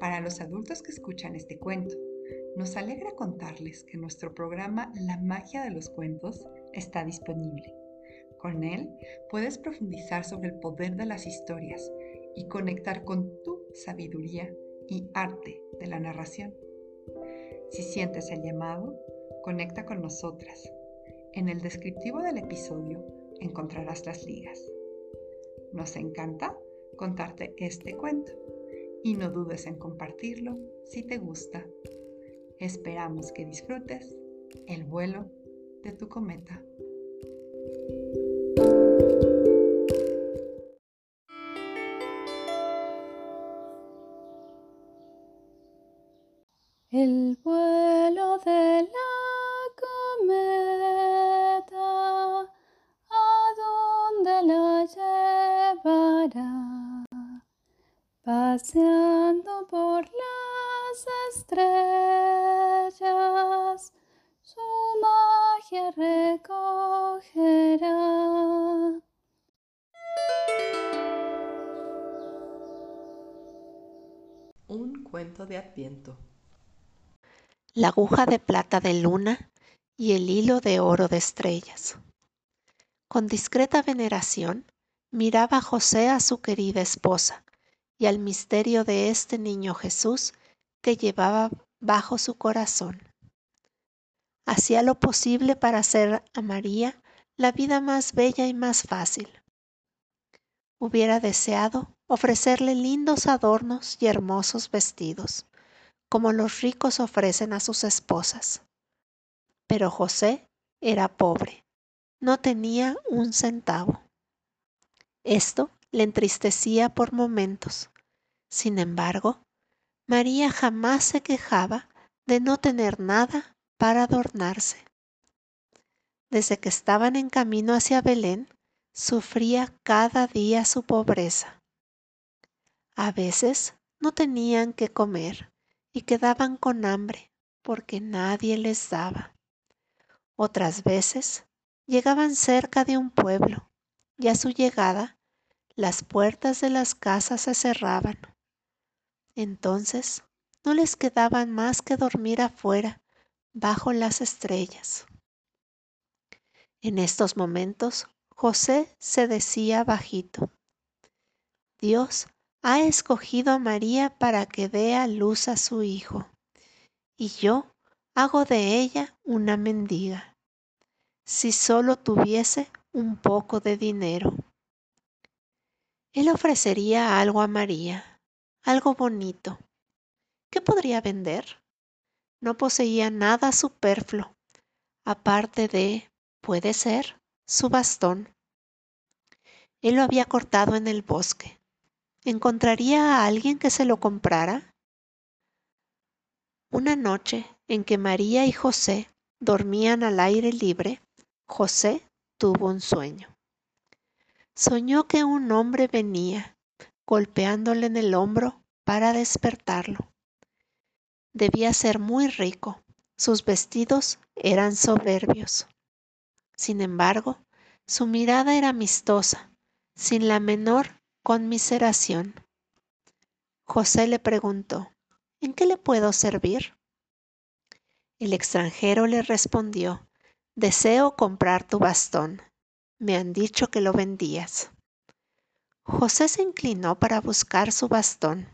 Para los adultos que escuchan este cuento, nos alegra contarles que nuestro programa La magia de los cuentos está disponible. Con él puedes profundizar sobre el poder de las historias y conectar con tu sabiduría y arte de la narración. Si sientes el llamado, conecta con nosotras. En el descriptivo del episodio encontrarás las ligas. Nos encanta contarte este cuento y no dudes en compartirlo si te gusta. Esperamos que disfrutes el vuelo de tu cometa. Paseando por las estrellas, su magia recogerá. Un cuento de Adviento. La aguja de plata de luna y el hilo de oro de estrellas. Con discreta veneración, miraba José a su querida esposa y al misterio de este niño Jesús que llevaba bajo su corazón. Hacía lo posible para hacer a María la vida más bella y más fácil. Hubiera deseado ofrecerle lindos adornos y hermosos vestidos, como los ricos ofrecen a sus esposas. Pero José era pobre, no tenía un centavo. Esto le entristecía por momentos. Sin embargo, María jamás se quejaba de no tener nada para adornarse. Desde que estaban en camino hacia Belén, sufría cada día su pobreza. A veces no tenían que comer y quedaban con hambre porque nadie les daba. Otras veces llegaban cerca de un pueblo y a su llegada las puertas de las casas se cerraban. Entonces no les quedaban más que dormir afuera, bajo las estrellas. En estos momentos José se decía bajito, Dios ha escogido a María para que dé a luz a su hijo, y yo hago de ella una mendiga. Si solo tuviese un poco de dinero. Él ofrecería algo a María, algo bonito. ¿Qué podría vender? No poseía nada superfluo, aparte de, puede ser, su bastón. Él lo había cortado en el bosque. ¿Encontraría a alguien que se lo comprara? Una noche en que María y José dormían al aire libre, José tuvo un sueño. Soñó que un hombre venía golpeándole en el hombro para despertarlo. Debía ser muy rico, sus vestidos eran soberbios. Sin embargo, su mirada era amistosa, sin la menor conmiseración. José le preguntó, ¿en qué le puedo servir? El extranjero le respondió, Deseo comprar tu bastón. Me han dicho que lo vendías. José se inclinó para buscar su bastón.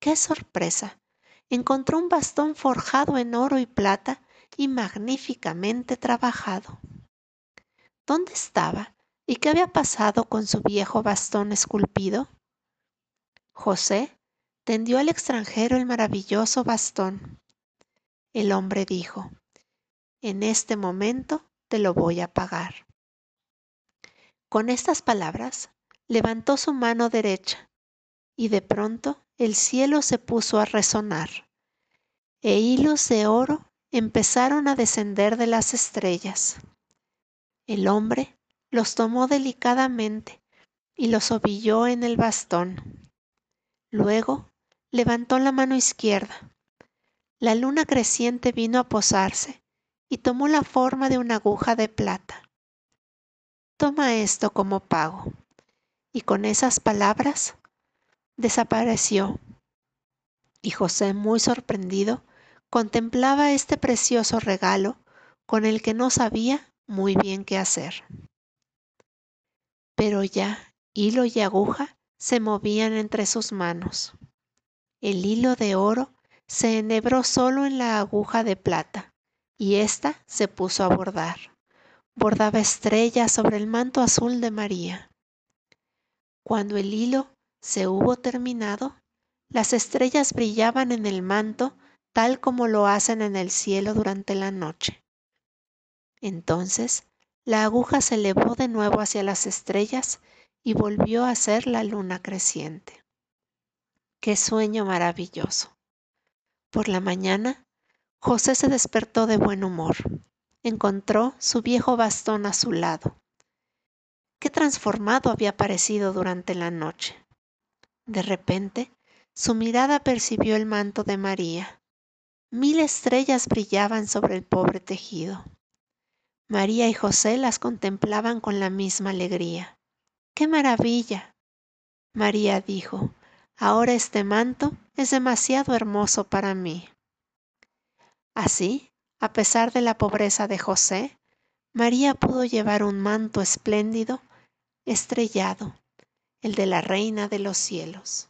¡Qué sorpresa! Encontró un bastón forjado en oro y plata y magníficamente trabajado. ¿Dónde estaba y qué había pasado con su viejo bastón esculpido? José tendió al extranjero el maravilloso bastón. El hombre dijo, en este momento te lo voy a pagar. Con estas palabras, levantó su mano derecha y de pronto el cielo se puso a resonar, e hilos de oro empezaron a descender de las estrellas. El hombre los tomó delicadamente y los ovilló en el bastón. Luego levantó la mano izquierda. La luna creciente vino a posarse y tomó la forma de una aguja de plata. Toma esto como pago. Y con esas palabras desapareció. Y José, muy sorprendido, contemplaba este precioso regalo con el que no sabía muy bien qué hacer. Pero ya hilo y aguja se movían entre sus manos. El hilo de oro se enhebró solo en la aguja de plata y ésta se puso a bordar. Bordaba estrellas sobre el manto azul de María. Cuando el hilo se hubo terminado, las estrellas brillaban en el manto tal como lo hacen en el cielo durante la noche. Entonces la aguja se elevó de nuevo hacia las estrellas y volvió a ser la luna creciente. Qué sueño maravilloso. Por la mañana, José se despertó de buen humor. Encontró su viejo bastón a su lado. Qué transformado había parecido durante la noche. De repente, su mirada percibió el manto de María. Mil estrellas brillaban sobre el pobre tejido. María y José las contemplaban con la misma alegría. ¡Qué maravilla! María dijo, ahora este manto es demasiado hermoso para mí. Así, a pesar de la pobreza de José, María pudo llevar un manto espléndido, estrellado, el de la Reina de los cielos.